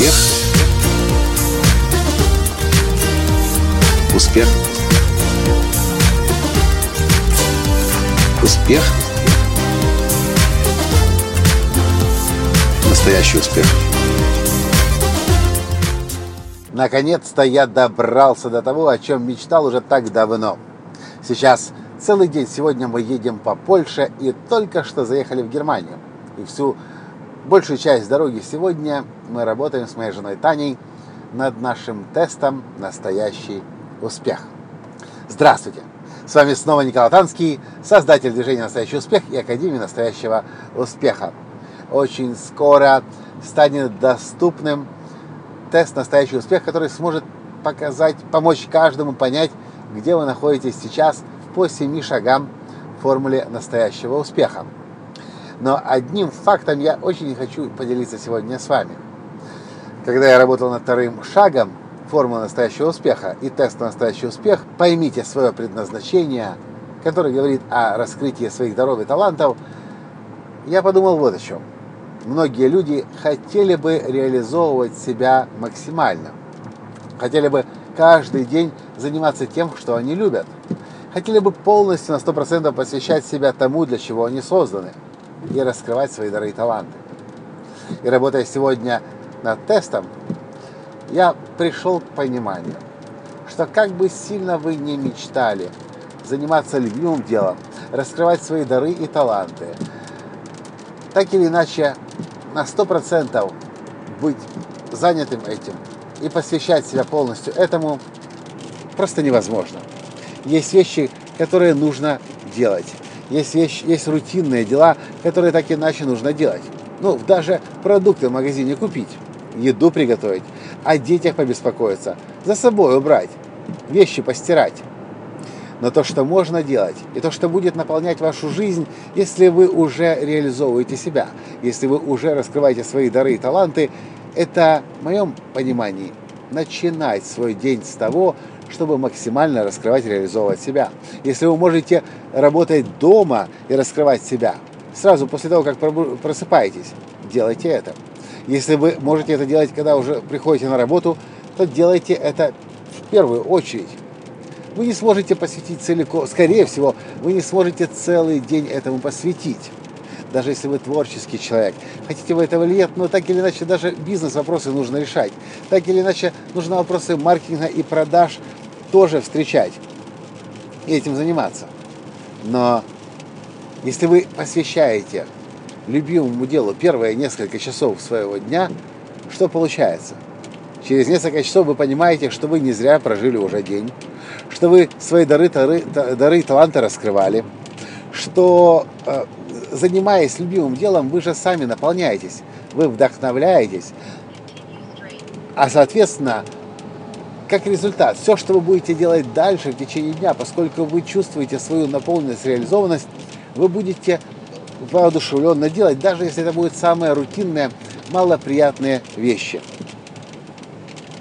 Успех. Успех. Успех. Настоящий успех. Наконец-то я добрался до того, о чем мечтал уже так давно. Сейчас целый день. Сегодня мы едем по Польше и только что заехали в Германию. И всю большую часть дороги сегодня мы работаем с моей женой Таней над нашим тестом «Настоящий успех». Здравствуйте! С вами снова Николай Танский, создатель движения «Настоящий успех» и Академии настоящего успеха. Очень скоро станет доступным тест «Настоящий успех», который сможет показать, помочь каждому понять, где вы находитесь сейчас по семи шагам формуле настоящего успеха. Но одним фактом я очень хочу поделиться сегодня с вами. Когда я работал над вторым шагом формулы настоящего успеха и тест на настоящий успех, поймите свое предназначение, которое говорит о раскрытии своих даров и талантов, я подумал вот о чем. Многие люди хотели бы реализовывать себя максимально. Хотели бы каждый день заниматься тем, что они любят. Хотели бы полностью на 100% посвящать себя тому, для чего они созданы, и раскрывать свои дары и таланты. И работая сегодня над тестом, я пришел к пониманию, что как бы сильно вы не мечтали заниматься любимым делом, раскрывать свои дары и таланты, так или иначе на 100% быть занятым этим и посвящать себя полностью этому просто невозможно. Есть вещи, которые нужно делать. Есть, вещи, есть рутинные дела, которые так иначе нужно делать. Ну, даже продукты в магазине купить, еду приготовить, о детях побеспокоиться, за собой убрать, вещи постирать. Но то, что можно делать, и то, что будет наполнять вашу жизнь, если вы уже реализовываете себя, если вы уже раскрываете свои дары и таланты, это, в моем понимании, начинать свой день с того, чтобы максимально раскрывать реализовывать себя. Если вы можете работать дома и раскрывать себя, сразу после того, как просыпаетесь, делайте это. Если вы можете это делать, когда уже приходите на работу, то делайте это в первую очередь. Вы не сможете посвятить целиком, скорее всего, вы не сможете целый день этому посвятить даже если вы творческий человек. Хотите вы этого или нет, но так или иначе даже бизнес-вопросы нужно решать. Так или иначе нужно вопросы маркетинга и продаж тоже встречать и этим заниматься. Но если вы посвящаете любимому делу первые несколько часов своего дня, что получается? Через несколько часов вы понимаете, что вы не зря прожили уже день, что вы свои дары, дары, дары и таланты раскрывали, что э, занимаясь любимым делом, вы же сами наполняетесь, вы вдохновляетесь, а соответственно, как результат, все, что вы будете делать дальше в течение дня, поскольку вы чувствуете свою наполненность, реализованность, вы будете воодушевленно делать, даже если это будут самые рутинные, малоприятные вещи.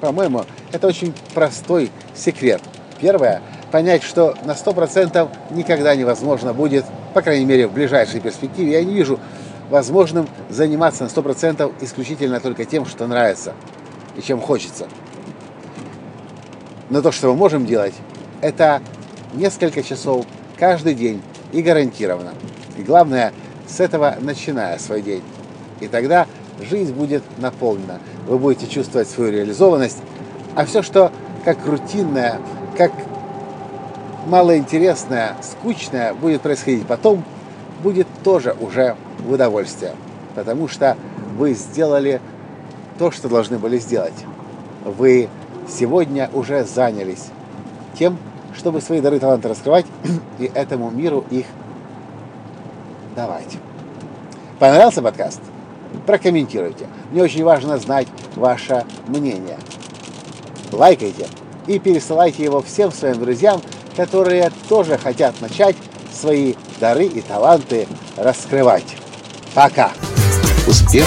По-моему, это очень простой секрет. Первое, понять, что на 100% никогда невозможно будет по крайней мере, в ближайшей перспективе, я не вижу возможным заниматься на 100% исключительно только тем, что нравится и чем хочется. Но то, что мы можем делать, это несколько часов каждый день и гарантированно. И главное, с этого начиная свой день. И тогда жизнь будет наполнена. Вы будете чувствовать свою реализованность, а все, что как рутинное, как малоинтересное, скучное будет происходить потом, будет тоже уже в удовольствие. Потому что вы сделали то, что должны были сделать. Вы сегодня уже занялись тем, чтобы свои дары и таланты раскрывать и этому миру их давать. Понравился подкаст? Прокомментируйте. Мне очень важно знать ваше мнение. Лайкайте и пересылайте его всем своим друзьям, которые тоже хотят начать свои дары и таланты раскрывать. Пока! Успех!